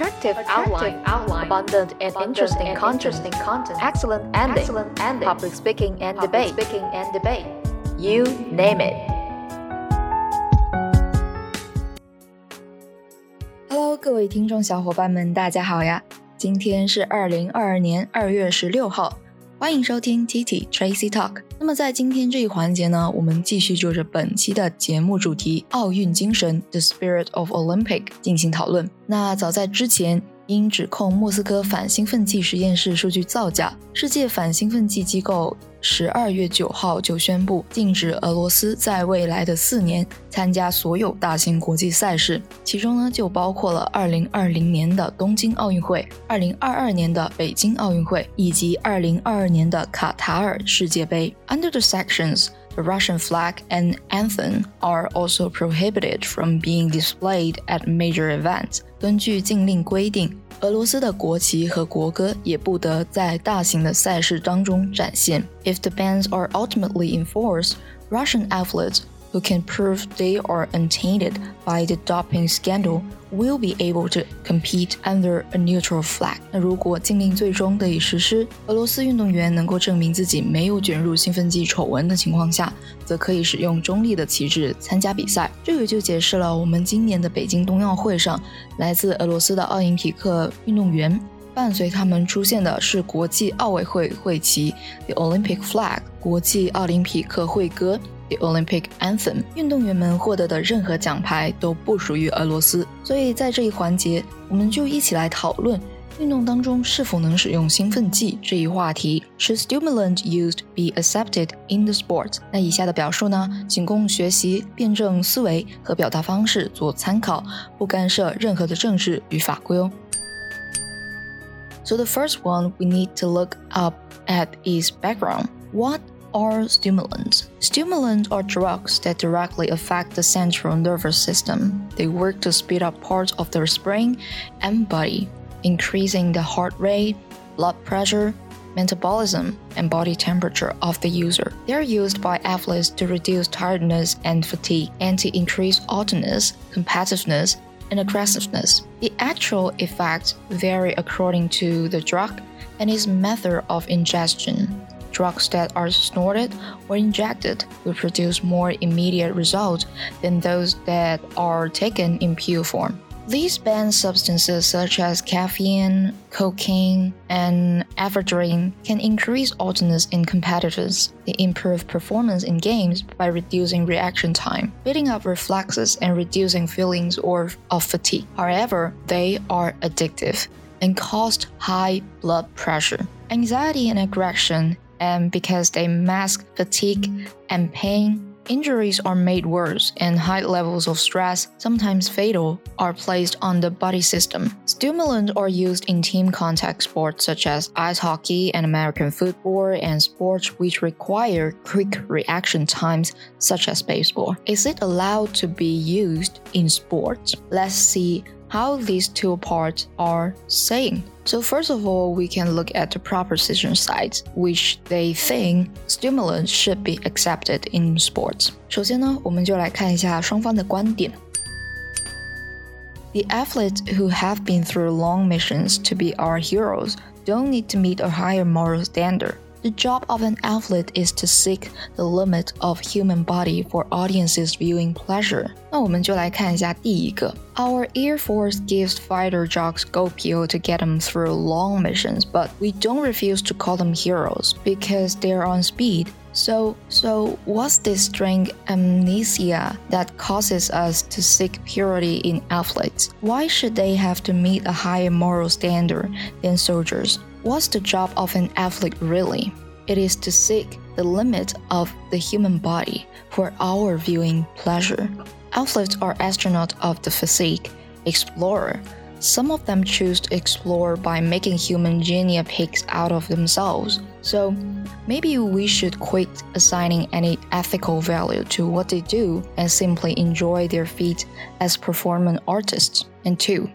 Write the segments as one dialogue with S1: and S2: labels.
S1: Attractive, outline, outline, abundant and interesting, content, excellent ending, excellent ending, public speaking and debate, speaking and debate. You name it.
S2: Hello，各位听众小伙伴们，大家好呀！今天是二零二二年二月十六号，欢迎收听 T T Tracy Talk。那么在今天这一环节呢，我们继续就着本期的节目主题“奥运精神 ”（The Spirit of Olympic） 进行讨论。那早在之前。因指控莫斯科反兴奋剂实验室数据造假，世界反兴奋剂机构十二月九号就宣布禁止俄罗斯在未来的四年参加所有大型国际赛事，其中呢就包括了二零二零年的东京奥运会、二零二二年的北京奥运会以及二零二二年的卡塔尔世界杯。Under the sections. The Russian flag and anthem are also prohibited from being displayed at major events. 根据禁令规定，俄罗斯的国旗和国歌也不得在大型的赛事当中展现。If the bans are ultimately enforced, Russian athletes who can prove they are untainted by the doping scandal will be able to compete under a neutral flag。那如果禁令最终得以实施，俄罗斯运动员能够证明自己没有卷入兴奋剂丑闻的情况下，则可以使用中立的旗帜参加比赛。这个就解释了我们今年的北京冬奥会上，来自俄罗斯的奥林匹克运动员伴随他们出现的是国际奥委会会旗 （The Olympic Flag）、国际奥林匹克会歌。The Olympic anthem，运动员们获得的任何奖牌都不属于俄罗斯。所以在这一环节，我们就一起来讨论运动当中是否能使用兴奋剂这一话题。Should stimulant used be accepted in the sport？那以下的表述呢，仅供学习辩证思维和表达方式做参考，不干涉任何的政治与法规哦。So the first one we need to look up at is background. What are stimulants. Stimulants are drugs that directly affect the central nervous system. They work to speed up parts of the brain and body, increasing the heart rate, blood pressure, metabolism, and body temperature of the user. They are used by athletes to reduce tiredness and fatigue and to increase alertness, competitiveness, and aggressiveness. The actual effects vary according to the drug and its method of ingestion drugs that are snorted or injected will produce more immediate results than those that are taken in pure form. These banned substances such as caffeine, cocaine, and ephedrine can increase alertness in competitors. They improve performance in games by reducing reaction time, speeding up reflexes, and reducing feelings or of fatigue. However, they are addictive and cause high blood pressure, anxiety, and aggression and because they mask fatigue and pain, injuries are made worse, and high levels of stress, sometimes fatal, are placed on the body system. Stimulants are used in team contact sports such as ice hockey and American football, and sports which require quick reaction times, such as baseball. Is it allowed to be used in sports? Let's see how these two parts are saying. So first of all, we can look at the proposition sides, which they think stimulants should be accepted in sports. 首先呢，我们就来看一下双方的观点。The athletes who have been through long missions to be our heroes don't need to meet a higher moral standard. The job of an athlete is to seek the limit of human body for audiences viewing pleasure. 那我们就来看一下第一个。Our Air Force gives fighter jocks GoPro to get them through long missions, but we don't refuse to call them heroes because they're on speed. So, so what's this strange amnesia that causes us to seek purity in athletes? Why should they have to meet a higher moral standard than soldiers? What's the job of an athlete really? It is to seek the limit of the human body for our viewing pleasure. Athletes are astronauts of the physique, explorer. Some of them choose to explore by making human genia pigs out of themselves. So maybe we should quit assigning any ethical value to what they do and simply enjoy their feat as performance artists. And two,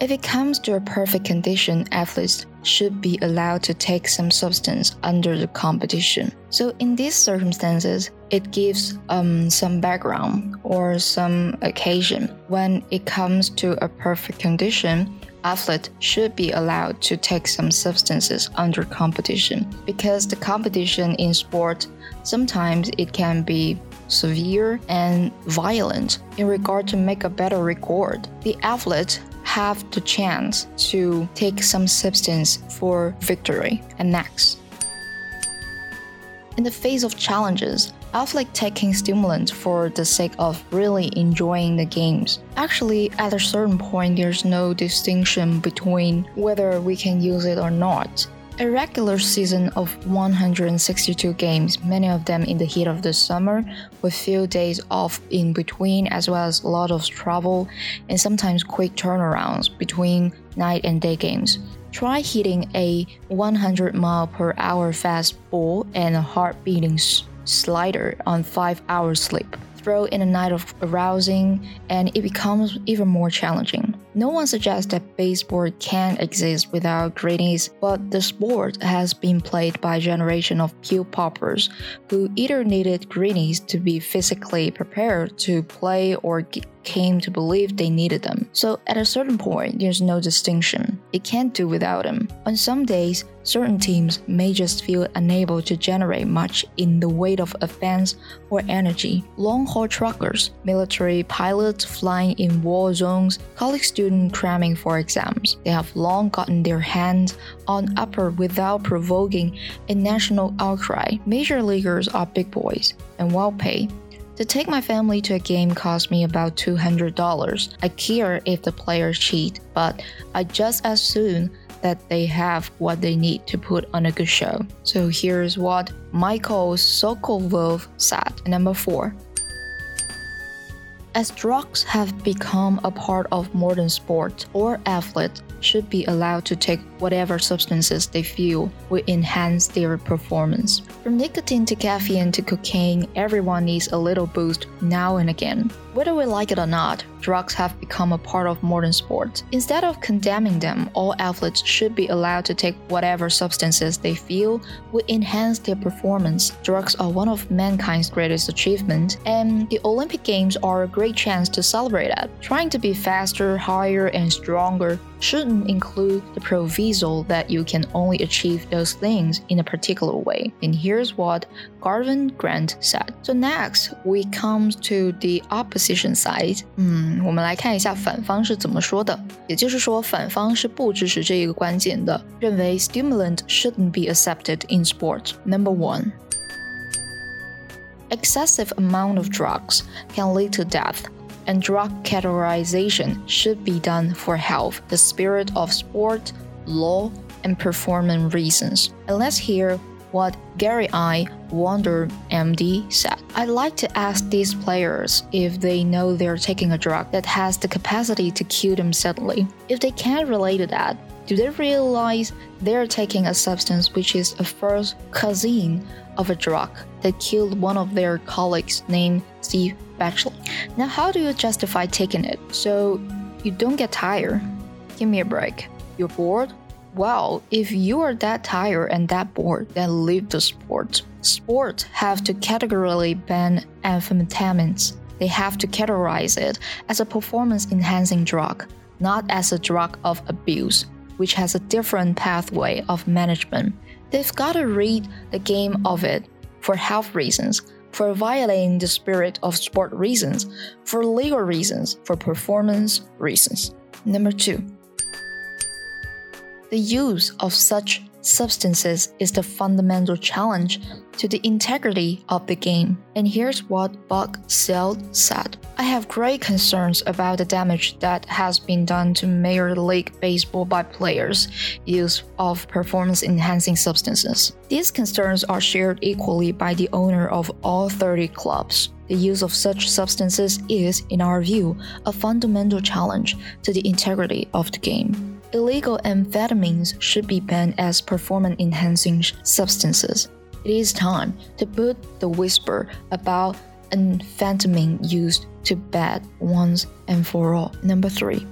S2: if it comes to a perfect condition, athletes should be allowed to take some substance under the competition. So, in these circumstances, it gives um, some background or some occasion. When it comes to a perfect condition, athlete should be allowed to take some substances under competition because the competition in sport sometimes it can be severe and violent in regard to make a better record the athlete have the chance to take some substance for victory and next in the face of challenges I like taking stimulants for the sake of really enjoying the games. Actually, at a certain point, there's no distinction between whether we can use it or not. A regular season of 162 games, many of them in the heat of the summer, with few days off in between, as well as a lot of travel and sometimes quick turnarounds between night and day games. Try hitting a 100 mile per hour fast ball and a heart beating slider on 5 hours sleep. Throw in a night of arousing, and it becomes even more challenging. No one suggests that baseball can exist without greenies, but the sport has been played by a generation of pill poppers who either needed greenies to be physically prepared to play or came to believe they needed them. So at a certain point, there's no distinction. It can't do without them. On some days, certain teams may just feel unable to generate much in the way of offense or energy. Long haul truckers, military pilots flying in war zones, college students cramming for exams, they have long gotten their hands on upper without provoking a national outcry. Major leaguers are big boys and well paid. To take my family to a game cost me about $200. I care if the players cheat, but I just as soon that they have what they need to put on a good show. So here's what Michael Sokolove said. Number four. As drugs have become a part of modern sport, all athletes should be allowed to take whatever substances they feel will enhance their performance. From nicotine to caffeine to cocaine, everyone needs a little boost now and again. Whether we like it or not, drugs have become a part of modern sports. Instead of condemning them, all athletes should be allowed to take whatever substances they feel will enhance their performance. Drugs are one of mankind's greatest achievements, and the Olympic Games are a great chance to celebrate it. Trying to be faster, higher, and stronger shouldn't include the proviso that you can only achieve those things in a particular way. And here's what Garvin Grant said. So next, we come to the opposition side. 嗯，我们来看一下反方是怎么说的。也就是说，反方是不支持这一个关键的，认为 stimulant shouldn't be accepted in sport. Number one. Excessive amount of drugs can lead to death and drug categorization should be done for health, the spirit of sport, law, and performance reasons. And let's hear what Gary I, Wadler MD, said. I'd like to ask these players if they know they're taking a drug that has the capacity to kill them suddenly. If they can't relate to that, do they realize they're taking a substance which is a first cousin of a drug that killed one of their colleagues named Steve Bechler? Now, how do you justify taking it so you don't get tired? Give me a break. You're bored? Well, if you are that tired and that bored, then leave the sport. Sports have to categorically ban amphetamines. They have to categorize it as a performance enhancing drug, not as a drug of abuse, which has a different pathway of management. They've got to read the game of it for health reasons, for violating the spirit of sport reasons, for legal reasons, for performance reasons. Number two, the use of such substances is the fundamental challenge to the integrity of the game. And here's what Bud Selig said I have great concerns about the damage that has been done to Major League Baseball by players' use of performance enhancing substances. These concerns are shared equally by the owner of all 30 clubs. The use of such substances is, in our view, a fundamental challenge to the integrity of the game. Illegal amphetamines should be banned as performance enhancing substances. It is time to put the whisper about amphetamine used to bed once and for all. Number three.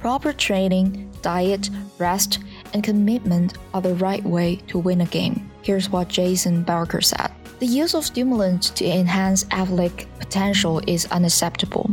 S2: Proper training, diet, rest, and commitment are the right way to win a game. Here's what Jason Barker said. The use of stimulants to enhance athletic potential is unacceptable.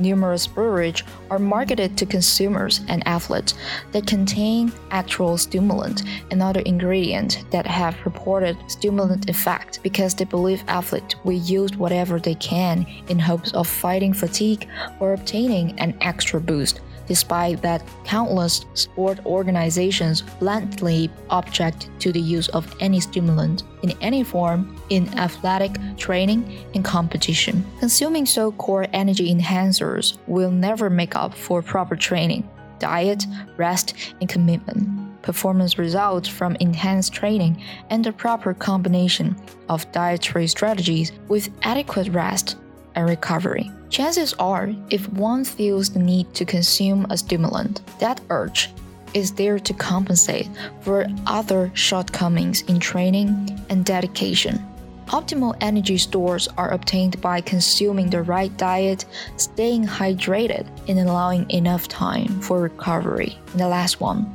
S2: Numerous beverages are marketed to consumers and athletes that contain actual stimulant and other ingredients that have reported stimulant effect because they believe athletes will use whatever they can in hopes of fighting fatigue or obtaining an extra boost despite that countless sport organizations bluntly object to the use of any stimulant in any form in athletic training and competition. Consuming so core energy enhancers will never make up for proper training, diet, rest, and commitment. Performance results from enhanced training and the proper combination of dietary strategies with adequate rest and recovery. Chances are, if one feels the need to consume a stimulant, that urge is there to compensate for other shortcomings in training and dedication. Optimal energy stores are obtained by consuming the right diet, staying hydrated, and allowing enough time for recovery. And the last one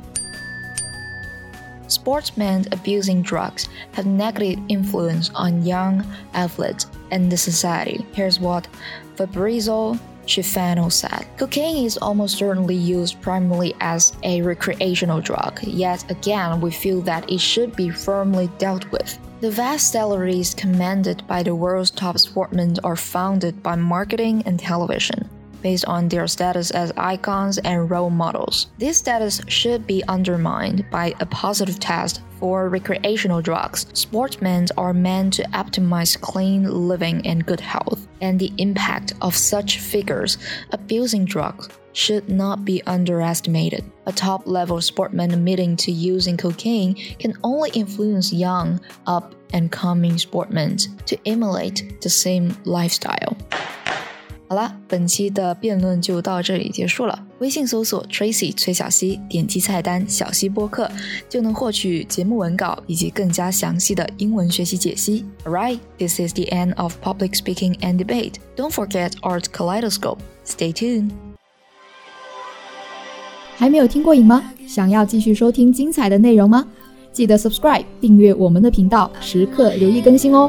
S2: Sportsmen abusing drugs have negative influence on young athletes and the society. Here's what Fabrizio Schifano said. Cocaine is almost certainly used primarily as a recreational drug, yet again, we feel that it should be firmly dealt with. The vast salaries commanded by the world's top sportsmen are founded by marketing and television based on their status as icons and role models. This status should be undermined by a positive test for recreational drugs. Sportsmen are meant to optimize clean living and good health, and the impact of such figures abusing drugs should not be underestimated. A top level sportsman admitting to using cocaine can only influence young, up and coming sportsmen to emulate the same lifestyle. 好啦，本期的辩论就到这里结束了。微信搜索 Tracy 崔小溪，点击菜单小溪播客，就能获取节目文稿以及更加详细的英文学习解析。Alright, this is the end of public speaking and debate. Don't forget Art Kaleidoscope. Stay tuned.
S3: 还没有听过瘾吗？想要继续收听精彩的内容吗？记得 subscribe 订阅我们的频道，时刻留意更新哦。